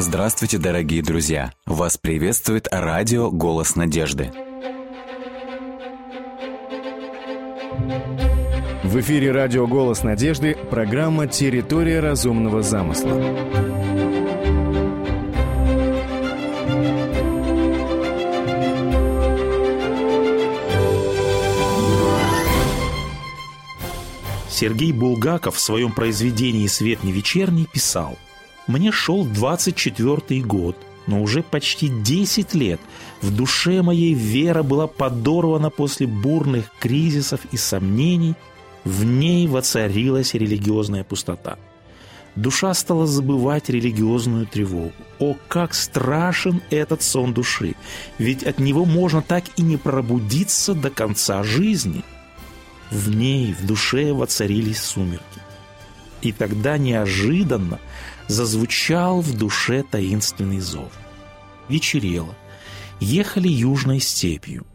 Здравствуйте, дорогие друзья! Вас приветствует радио «Голос надежды». В эфире радио «Голос надежды» программа «Территория разумного замысла». Сергей Булгаков в своем произведении «Свет не вечерний» писал «Мне шел 24-й год, но уже почти 10 лет в душе моей вера была подорвана после бурных кризисов и сомнений, в ней воцарилась религиозная пустота. Душа стала забывать религиозную тревогу. О, как страшен этот сон души! Ведь от него можно так и не пробудиться до конца жизни – в ней, в душе воцарились сумерки. И тогда неожиданно зазвучал в душе таинственный зов. Вечерело. Ехали южной степью.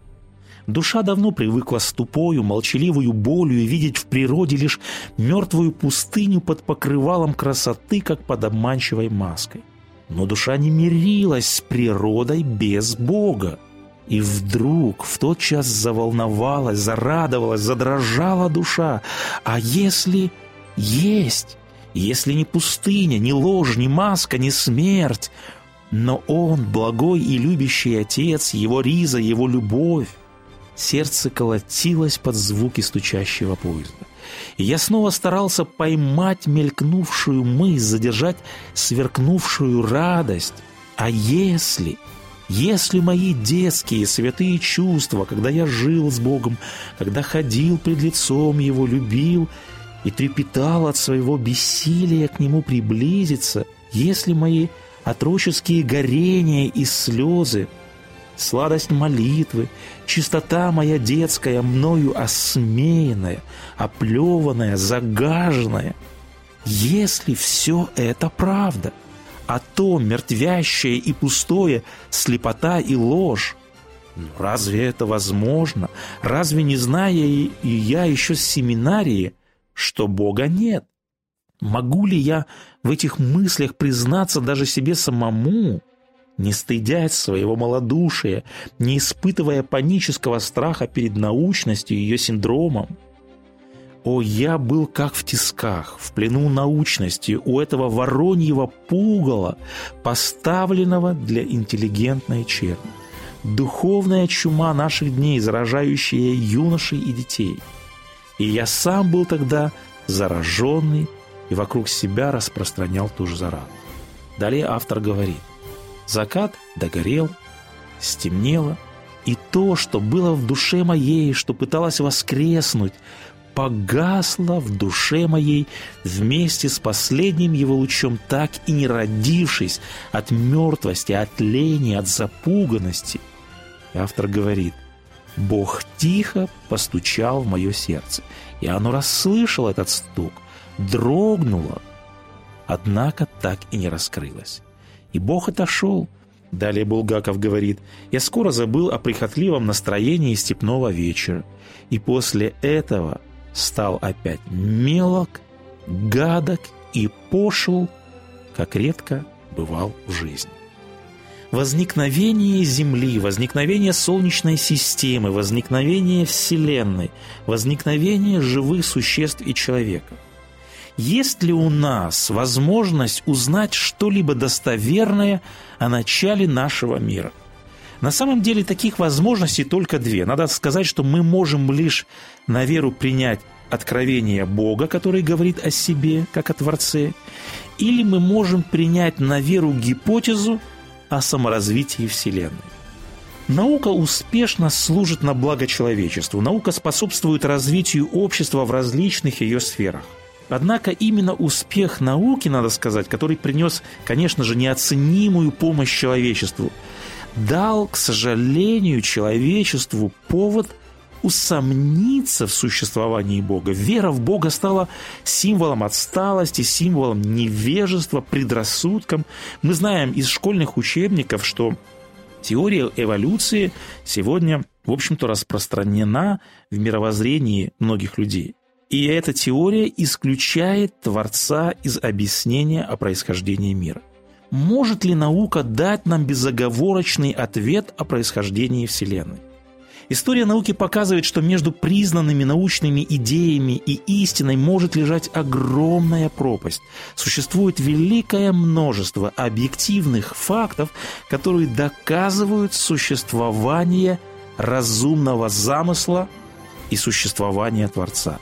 Душа давно привыкла с тупою, молчаливую болью видеть в природе лишь мертвую пустыню под покрывалом красоты, как под обманчивой маской. Но душа не мирилась с природой без Бога. И вдруг в тот час заволновалась, зарадовалась, задрожала душа. А если есть, если не пустыня, не ложь, не маска, не смерть, но он, благой и любящий отец, его риза, его любовь, сердце колотилось под звуки стучащего поезда. Я снова старался поймать мелькнувшую мысль, задержать сверкнувшую радость. А если если мои детские святые чувства, когда я жил с Богом, когда ходил пред лицом Его, любил и трепетал от своего бессилия к Нему приблизиться, если мои отроческие горения и слезы, сладость молитвы, чистота моя детская, мною осмеянная, оплеванная, загаженная, если все это правда – а то мертвящее и пустое, слепота и ложь. Ну, разве это возможно? Разве не зная и, я еще с семинарии, что Бога нет? Могу ли я в этих мыслях признаться даже себе самому, не стыдясь своего малодушия, не испытывая панического страха перед научностью и ее синдромом? О, я был как в тисках, в плену научности, у этого вороньего пугала, поставленного для интеллигентной черни. Духовная чума наших дней, заражающая юношей и детей. И я сам был тогда зараженный и вокруг себя распространял ту же зараду. Далее автор говорит, закат догорел, стемнело, и то, что было в душе моей, что пыталось воскреснуть, погасла в душе моей вместе с последним его лучом, так и не родившись от мертвости, от лени, от запуганности. И автор говорит, Бог тихо постучал в мое сердце, и оно расслышало этот стук, дрогнуло, однако так и не раскрылось. И Бог отошел. Далее Булгаков говорит, «Я скоро забыл о прихотливом настроении степного вечера, и после этого стал опять мелок, гадок и пошел, как редко бывал в жизни. Возникновение Земли, возникновение Солнечной системы, возникновение Вселенной, возникновение живых существ и человека. Есть ли у нас возможность узнать что-либо достоверное о начале нашего мира – на самом деле таких возможностей только две. Надо сказать, что мы можем лишь на веру принять откровение Бога, который говорит о себе, как о Творце, или мы можем принять на веру гипотезу о саморазвитии Вселенной. Наука успешно служит на благо человечеству. Наука способствует развитию общества в различных ее сферах. Однако именно успех науки, надо сказать, который принес, конечно же, неоценимую помощь человечеству – дал, к сожалению, человечеству повод усомниться в существовании Бога. Вера в Бога стала символом отсталости, символом невежества, предрассудком. Мы знаем из школьных учебников, что теория эволюции сегодня, в общем-то, распространена в мировоззрении многих людей. И эта теория исключает Творца из объяснения о происхождении мира – может ли наука дать нам безоговорочный ответ о происхождении Вселенной? История науки показывает, что между признанными научными идеями и истиной может лежать огромная пропасть. Существует великое множество объективных фактов, которые доказывают существование разумного замысла и существование Творца.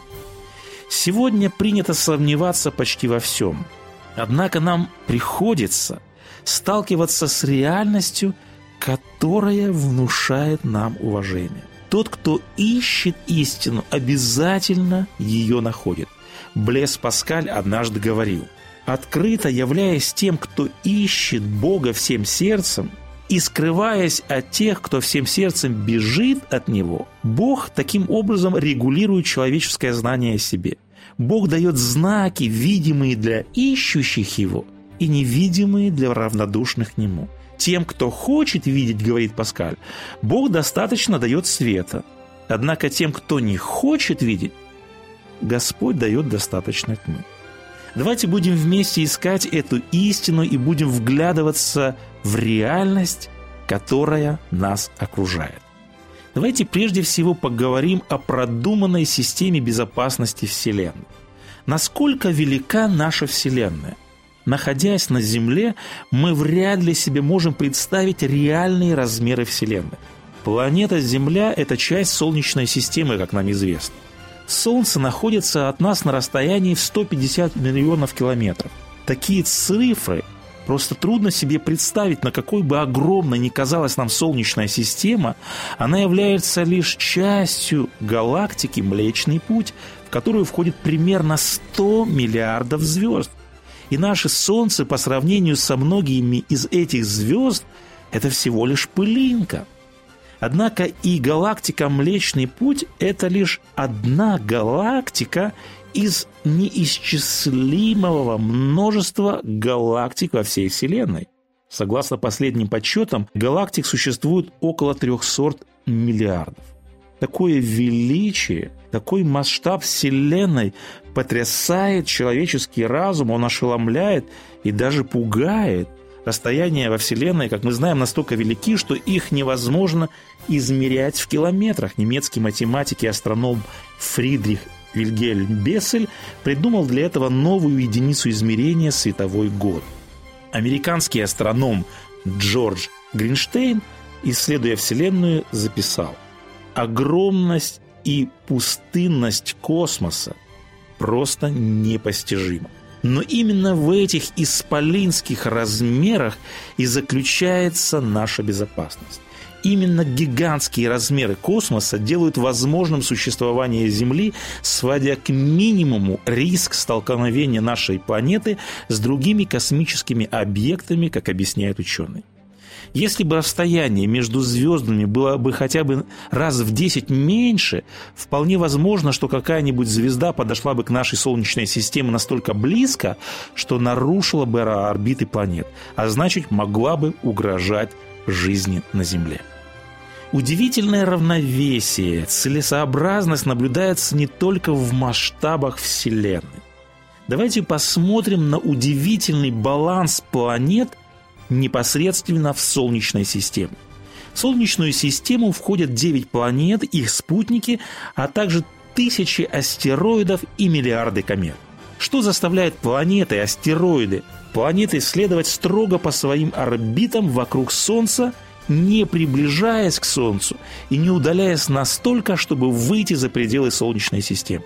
Сегодня принято сомневаться почти во всем. Однако нам приходится сталкиваться с реальностью – которая внушает нам уважение. Тот, кто ищет истину, обязательно ее находит. Блес Паскаль однажды говорил, «Открыто являясь тем, кто ищет Бога всем сердцем, и скрываясь от тех, кто всем сердцем бежит от Него, Бог таким образом регулирует человеческое знание о себе. Бог дает знаки, видимые для ищущих Его и невидимые для равнодушных к Нему – тем, кто хочет видеть, говорит Паскаль, Бог достаточно дает света. Однако тем, кто не хочет видеть, Господь дает достаточно тьмы. Давайте будем вместе искать эту истину и будем вглядываться в реальность, которая нас окружает. Давайте прежде всего поговорим о продуманной системе безопасности Вселенной. Насколько велика наша Вселенная? Находясь на Земле, мы вряд ли себе можем представить реальные размеры Вселенной. Планета Земля – это часть Солнечной системы, как нам известно. Солнце находится от нас на расстоянии в 150 миллионов километров. Такие цифры просто трудно себе представить, на какой бы огромной ни казалась нам Солнечная система, она является лишь частью галактики Млечный Путь, в которую входит примерно 100 миллиардов звезд – и наше Солнце по сравнению со многими из этих звезд – это всего лишь пылинка. Однако и галактика Млечный Путь – это лишь одна галактика из неисчислимого множества галактик во всей Вселенной. Согласно последним подсчетам, галактик существует около 300 миллиардов. Такое величие, такой масштаб Вселенной потрясает человеческий разум, он ошеломляет и даже пугает. Расстояния во Вселенной, как мы знаем, настолько велики, что их невозможно измерять в километрах. Немецкий математик и астроном Фридрих Вильгельм Бессель придумал для этого новую единицу измерения световой год. Американский астроном Джордж Гринштейн, исследуя Вселенную, записал «Огромность и пустынность космоса просто непостижимо. Но именно в этих исполинских размерах и заключается наша безопасность. Именно гигантские размеры космоса делают возможным существование Земли, сводя к минимуму риск столкновения нашей планеты с другими космическими объектами, как объясняют ученые. Если бы расстояние между звездами было бы хотя бы раз в 10 меньше, вполне возможно, что какая-нибудь звезда подошла бы к нашей Солнечной системе настолько близко, что нарушила бы орбиты планет, а значит могла бы угрожать жизни на Земле. Удивительное равновесие, целесообразность наблюдается не только в масштабах Вселенной. Давайте посмотрим на удивительный баланс планет – непосредственно в Солнечной системе. В Солнечную систему входят 9 планет, их спутники, а также тысячи астероидов и миллиарды комет. Что заставляет планеты, астероиды, планеты следовать строго по своим орбитам вокруг Солнца, не приближаясь к Солнцу и не удаляясь настолько, чтобы выйти за пределы Солнечной системы?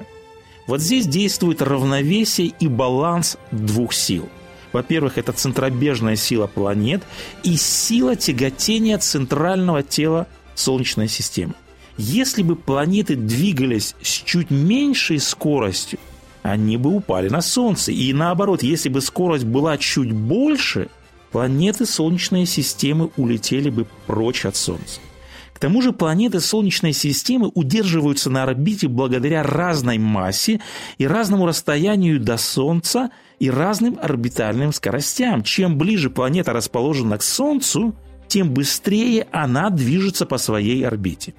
Вот здесь действует равновесие и баланс двух сил – во-первых, это центробежная сила планет и сила тяготения центрального тела Солнечной системы. Если бы планеты двигались с чуть меньшей скоростью, они бы упали на Солнце. И наоборот, если бы скорость была чуть больше, планеты Солнечной системы улетели бы прочь от Солнца. К тому же планеты Солнечной системы удерживаются на орбите благодаря разной массе и разному расстоянию до Солнца и разным орбитальным скоростям. Чем ближе планета расположена к Солнцу, тем быстрее она движется по своей орбите.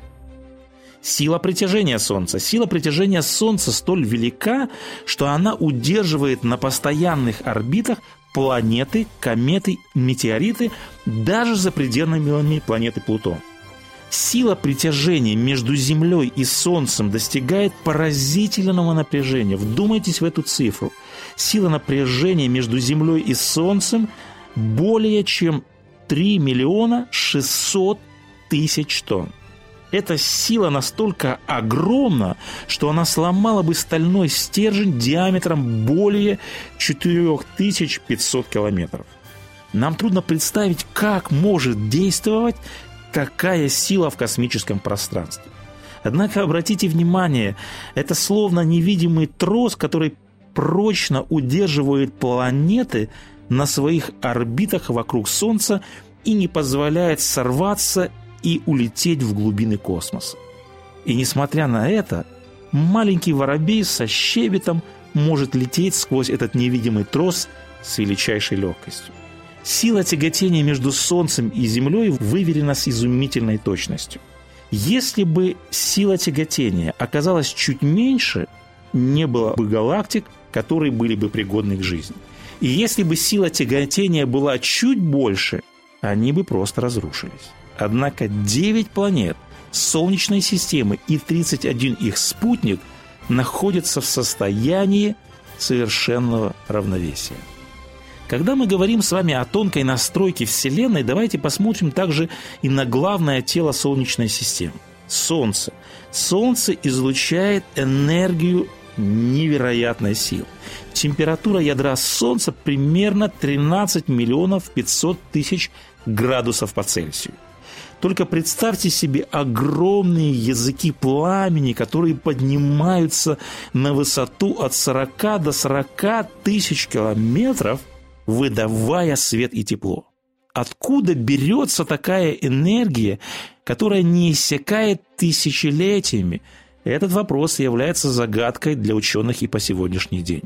Сила притяжения Солнца. Сила притяжения Солнца столь велика, что она удерживает на постоянных орбитах планеты, кометы, метеориты даже за пределами планеты Плутон. Сила притяжения между Землей и Солнцем достигает поразительного напряжения. Вдумайтесь в эту цифру. Сила напряжения между Землей и Солнцем более чем 3 миллиона 600 тысяч тонн. Эта сила настолько огромна, что она сломала бы стальной стержень диаметром более 4500 километров. Нам трудно представить, как может действовать такая сила в космическом пространстве. Однако обратите внимание, это словно невидимый трос, который прочно удерживает планеты на своих орбитах вокруг Солнца и не позволяет сорваться и улететь в глубины космоса. И несмотря на это, маленький воробей со щебетом может лететь сквозь этот невидимый трос с величайшей легкостью. Сила тяготения между Солнцем и Землей выверена с изумительной точностью. Если бы сила тяготения оказалась чуть меньше, не было бы галактик, которые были бы пригодны к жизни. И если бы сила тяготения была чуть больше, они бы просто разрушились. Однако 9 планет Солнечной системы и 31 их спутник находятся в состоянии совершенного равновесия. Когда мы говорим с вами о тонкой настройке Вселенной, давайте посмотрим также и на главное тело Солнечной системы – Солнце. Солнце излучает энергию невероятной силы. Температура ядра Солнца примерно 13 миллионов 500 тысяч градусов по Цельсию. Только представьте себе огромные языки пламени, которые поднимаются на высоту от 40 до 40 тысяч километров, выдавая свет и тепло. Откуда берется такая энергия, которая не иссякает тысячелетиями? Этот вопрос является загадкой для ученых и по сегодняшний день.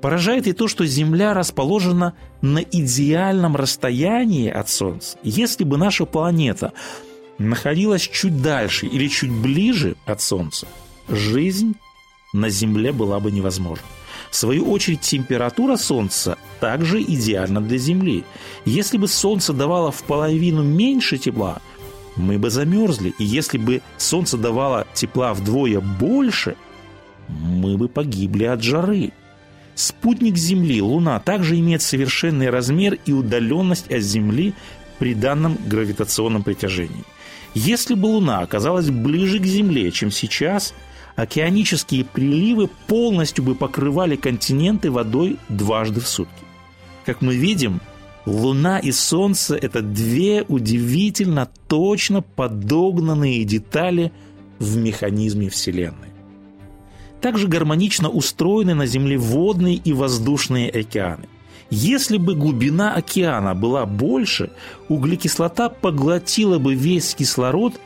Поражает и то, что Земля расположена на идеальном расстоянии от Солнца. Если бы наша планета находилась чуть дальше или чуть ближе от Солнца, жизнь на Земле была бы невозможна. В свою очередь, температура Солнца также идеальна для Земли. Если бы Солнце давало в половину меньше тепла, мы бы замерзли. И если бы Солнце давало тепла вдвое больше, мы бы погибли от жары. Спутник Земли, Луна, также имеет совершенный размер и удаленность от Земли при данном гравитационном притяжении. Если бы Луна оказалась ближе к Земле, чем сейчас, океанические приливы полностью бы покрывали континенты водой дважды в сутки. Как мы видим, Луна и Солнце – это две удивительно точно подогнанные детали в механизме Вселенной. Также гармонично устроены на Земле водные и воздушные океаны. Если бы глубина океана была больше, углекислота поглотила бы весь кислород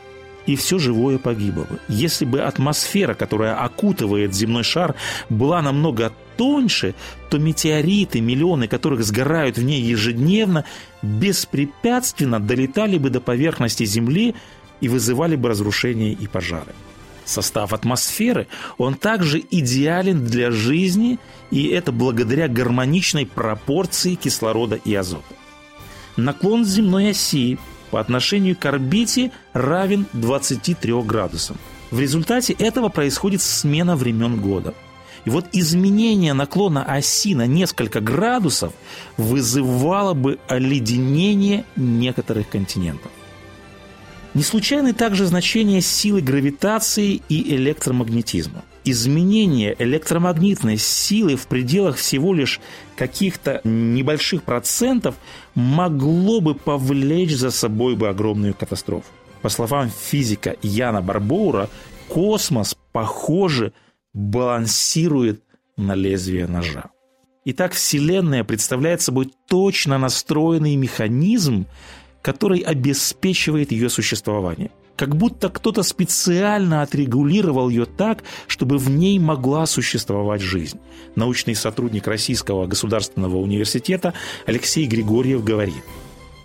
и все живое погибло бы. Если бы атмосфера, которая окутывает земной шар, была намного тоньше, то метеориты, миллионы которых сгорают в ней ежедневно, беспрепятственно долетали бы до поверхности Земли и вызывали бы разрушения и пожары состав атмосферы, он также идеален для жизни, и это благодаря гармоничной пропорции кислорода и азота. Наклон земной оси по отношению к орбите равен 23 градусам. В результате этого происходит смена времен года. И вот изменение наклона оси на несколько градусов вызывало бы оледенение некоторых континентов. Не случайны также значения силы гравитации и электромагнетизма. Изменение электромагнитной силы в пределах всего лишь каких-то небольших процентов могло бы повлечь за собой бы огромную катастрофу. По словам физика Яна Барбоура, космос, похоже, балансирует на лезвие ножа. Итак, Вселенная представляет собой точно настроенный механизм, который обеспечивает ее существование. Как будто кто-то специально отрегулировал ее так, чтобы в ней могла существовать жизнь. Научный сотрудник Российского государственного университета Алексей Григорьев говорит,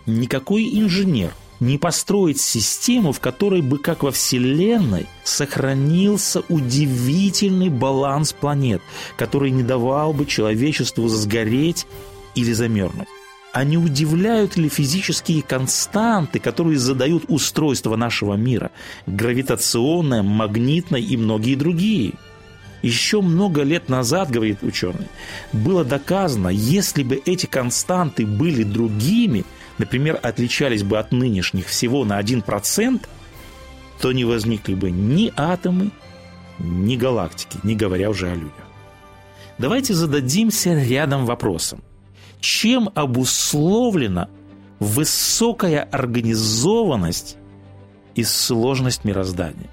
никакой инженер не построит систему, в которой бы, как во Вселенной, сохранился удивительный баланс планет, который не давал бы человечеству сгореть или замерзнуть? А не удивляют ли физические константы, которые задают устройство нашего мира? Гравитационное, магнитное и многие другие. Еще много лет назад, говорит ученый, было доказано, если бы эти константы были другими, например, отличались бы от нынешних всего на 1%, то не возникли бы ни атомы, ни галактики, не говоря уже о людях. Давайте зададимся рядом вопросом. Чем обусловлена высокая организованность и сложность мироздания?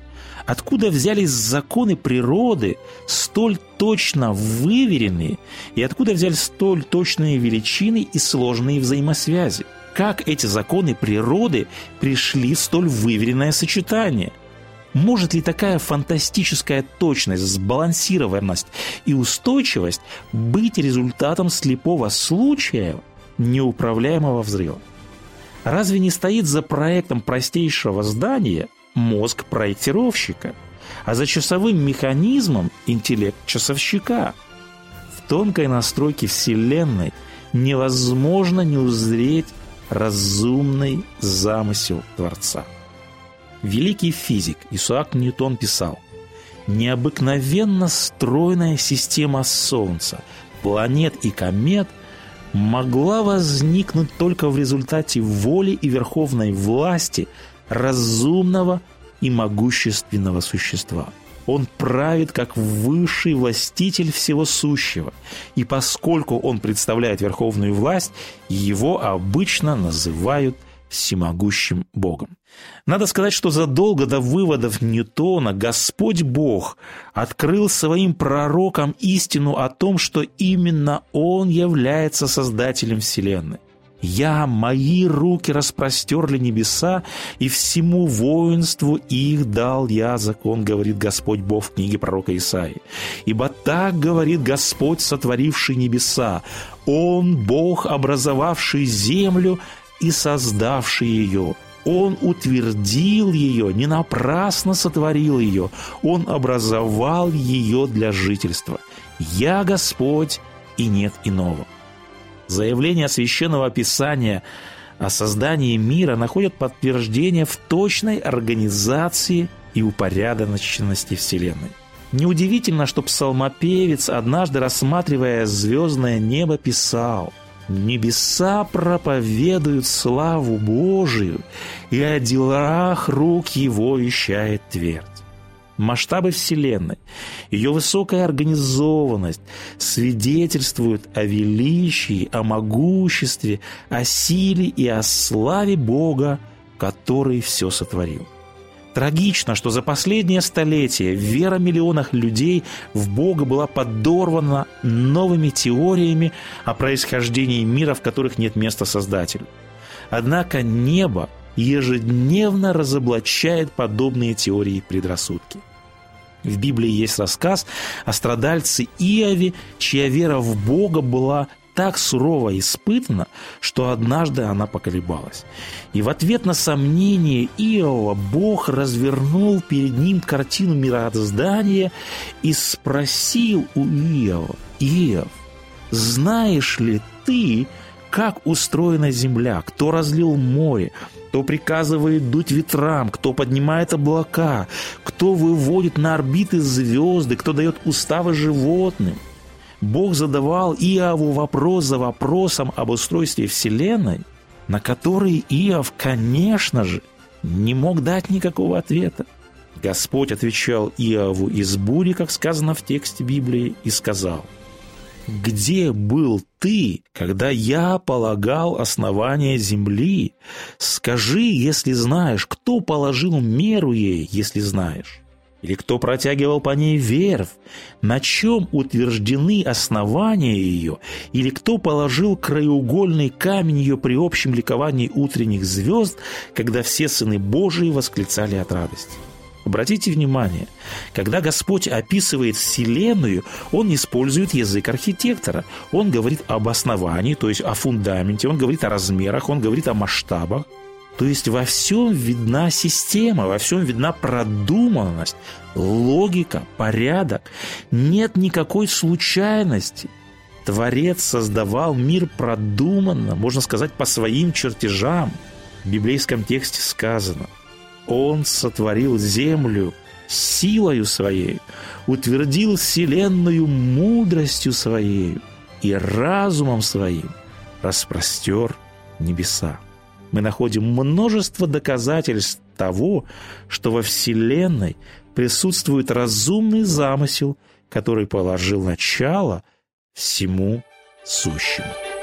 Откуда взялись законы природы, столь точно выверенные, и откуда взялись столь точные величины и сложные взаимосвязи? Как эти законы природы пришли в столь выверенное сочетание – может ли такая фантастическая точность, сбалансированность и устойчивость быть результатом слепого случая неуправляемого взрыва? Разве не стоит за проектом простейшего здания мозг проектировщика, а за часовым механизмом интеллект часовщика? В тонкой настройке Вселенной невозможно не узреть разумный замысел Творца. Великий физик Исаак Ньютон писал, «Необыкновенно стройная система Солнца, планет и комет могла возникнуть только в результате воли и верховной власти разумного и могущественного существа. Он правит как высший властитель всего сущего, и поскольку он представляет верховную власть, его обычно называют всемогущим Богом. Надо сказать, что задолго до выводов Ньютона Господь Бог открыл своим пророкам истину о том, что именно Он является Создателем Вселенной. «Я, мои руки распростерли небеса, и всему воинству их дал я закон», говорит Господь Бог в книге пророка Исаии. «Ибо так говорит Господь, сотворивший небеса, Он, Бог, образовавший землю и создавший ее. Он утвердил ее, не напрасно сотворил ее. Он образовал ее для жительства. «Я Господь, и нет иного». Заявление Священного Писания о создании мира находят подтверждение в точной организации и упорядоченности Вселенной. Неудивительно, что псалмопевец, однажды рассматривая звездное небо, писал – Небеса проповедуют славу Божию, и о делах рук его вещает твердь. Масштабы Вселенной, ее высокая организованность свидетельствуют о величии, о могуществе, о силе и о славе Бога, который все сотворил. Трагично, что за последнее столетие вера миллионов людей в Бога была подорвана новыми теориями о происхождении мира, в которых нет места Создателю. Однако небо ежедневно разоблачает подобные теории предрассудки. В Библии есть рассказ о страдальце Иове, чья вера в Бога была так сурово испытана, что однажды она поколебалась. И в ответ на сомнение Иова Бог развернул перед ним картину мироздания и спросил у Иова, «Иов, знаешь ли ты, как устроена земля, кто разлил море, кто приказывает дуть ветрам, кто поднимает облака, кто выводит на орбиты звезды, кто дает уставы животным?» Бог задавал Иову вопрос за вопросом об устройстве Вселенной, на который Иов, конечно же, не мог дать никакого ответа. Господь отвечал Иову из бури, как сказано в тексте Библии, и сказал, «Где был ты, когда я полагал основание земли? Скажи, если знаешь, кто положил меру ей, если знаешь?» Или кто протягивал по ней верфь? На чем утверждены основания ее? Или кто положил краеугольный камень ее при общем ликовании утренних звезд, когда все сыны Божии восклицали от радости? Обратите внимание, когда Господь описывает Вселенную, Он использует язык архитектора. Он говорит об основании, то есть о фундаменте, Он говорит о размерах, Он говорит о масштабах. То есть во всем видна система, во всем видна продуманность, логика, порядок. Нет никакой случайности. Творец создавал мир продуманно, можно сказать, по своим чертежам. В библейском тексте сказано, Он сотворил землю силою своей, утвердил вселенную мудростью своей и разумом своим распростер небеса. Мы находим множество доказательств того, что во Вселенной присутствует разумный замысел, который положил начало всему сущему.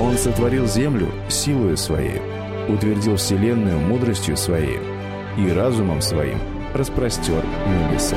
Он сотворил землю силою своей, утвердил вселенную мудростью своей и разумом своим распростер небеса.